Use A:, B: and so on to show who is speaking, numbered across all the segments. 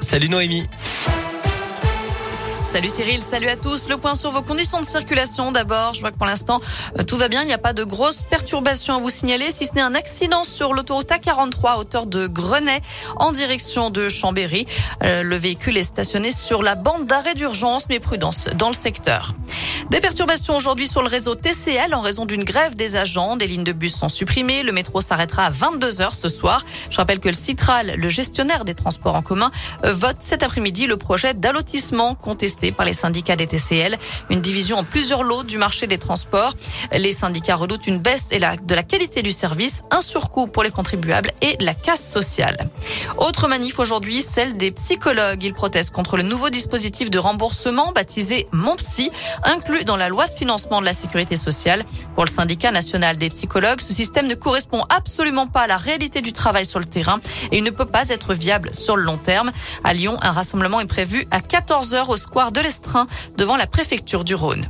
A: Salut Noémie.
B: Salut Cyril, salut à tous. Le point sur vos conditions de circulation. D'abord, je vois que pour l'instant, euh, tout va bien. Il n'y a pas de grosses perturbations à vous signaler, si ce n'est un accident sur l'autoroute A43 à hauteur de Grenay en direction de Chambéry. Euh, le véhicule est stationné sur la bande d'arrêt d'urgence, mais prudence dans le secteur. Des perturbations aujourd'hui sur le réseau TCL en raison d'une grève des agents. Des lignes de bus sont supprimées. Le métro s'arrêtera à 22 heures ce soir. Je rappelle que le Citral, le gestionnaire des transports en commun, euh, vote cet après-midi le projet d'allotissement contesté par les syndicats des TCL. Une division en plusieurs lots du marché des transports. Les syndicats redoutent une baisse de la qualité du service, un surcoût pour les contribuables et la casse sociale. Autre manif aujourd'hui, celle des psychologues. Ils protestent contre le nouveau dispositif de remboursement baptisé Mon Psy, dans la loi de financement de la sécurité sociale. Pour le syndicat national des psychologues, ce système ne correspond absolument pas à la réalité du travail sur le terrain et il ne peut pas être viable sur le long terme. À Lyon, un rassemblement est prévu à 14h au square de l'Estrin devant la préfecture du Rhône.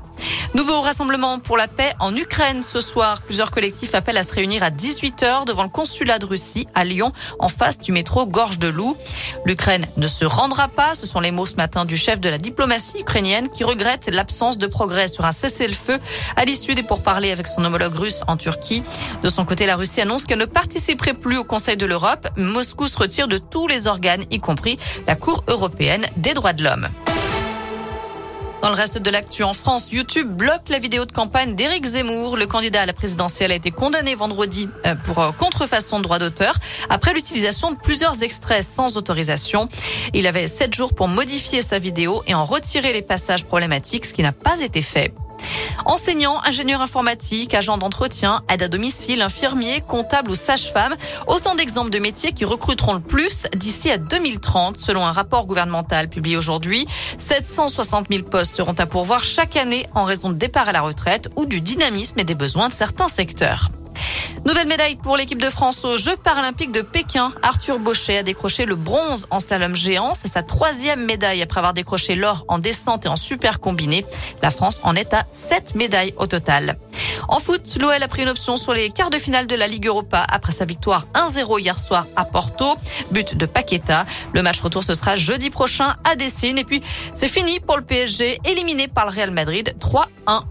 B: Nouveau rassemblement pour la paix en Ukraine ce soir. Plusieurs collectifs appellent à se réunir à 18h devant le consulat de Russie à Lyon en face du métro Gorge de Loup. L'Ukraine ne se rendra pas. Ce sont les mots ce matin du chef de la diplomatie ukrainienne qui regrette l'absence de progrès sur un cessez-le-feu à l'issue des pourparlers avec son homologue russe en Turquie. De son côté, la Russie annonce qu'elle ne participerait plus au Conseil de l'Europe. Moscou se retire de tous les organes, y compris la Cour européenne des droits de l'homme. Dans le reste de l'actu en France, YouTube bloque la vidéo de campagne d'Éric Zemmour. Le candidat à la présidentielle a été condamné vendredi euh, pour euh, contrefaçon de droit d'auteur après l'utilisation de plusieurs extraits sans autorisation. Il avait sept jours pour modifier sa vidéo et en retirer les passages problématiques, ce qui n'a pas été fait. Enseignants, ingénieurs informatiques, agents d'entretien, aide à domicile, infirmiers, comptables ou sages-femmes, autant d'exemples de métiers qui recruteront le plus d'ici à 2030, selon un rapport gouvernemental publié aujourd'hui. 760 000 postes seront à pourvoir chaque année en raison de départ à la retraite ou du dynamisme et des besoins de certains secteurs. Nouvelle médaille pour l'équipe de France aux Jeux paralympiques de Pékin. Arthur Bauchet a décroché le bronze en slalom géant. C'est sa troisième médaille après avoir décroché l'or en descente et en super combiné. La France en est à sept médailles au total. En foot, l'OL a pris une option sur les quarts de finale de la Ligue Europa après sa victoire 1-0 hier soir à Porto. But de Paqueta. Le match retour, ce sera jeudi prochain à Dessine. Et puis, c'est fini pour le PSG, éliminé par le Real Madrid 3-1.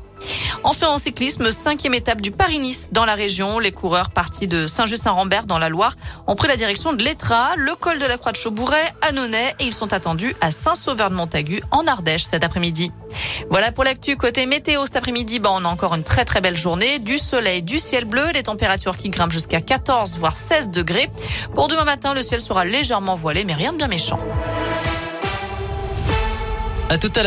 B: Enfin en cyclisme, cinquième étape du Paris-Nice dans la région. Les coureurs partis de Saint-Just-Saint-Rambert dans la Loire ont pris la direction de l'Etra, le col de la Croix de Chaubouret à Nonnet et ils sont attendus à Saint-Sauveur-de-Montagu en Ardèche cet après-midi. Voilà pour l'actu côté météo cet après-midi. Bah, on a encore une très très belle journée, du soleil, du ciel bleu, les températures qui grimpent jusqu'à 14 voire 16 degrés. Pour demain matin, le ciel sera légèrement voilé mais rien de bien méchant.
A: À tout à l'heure.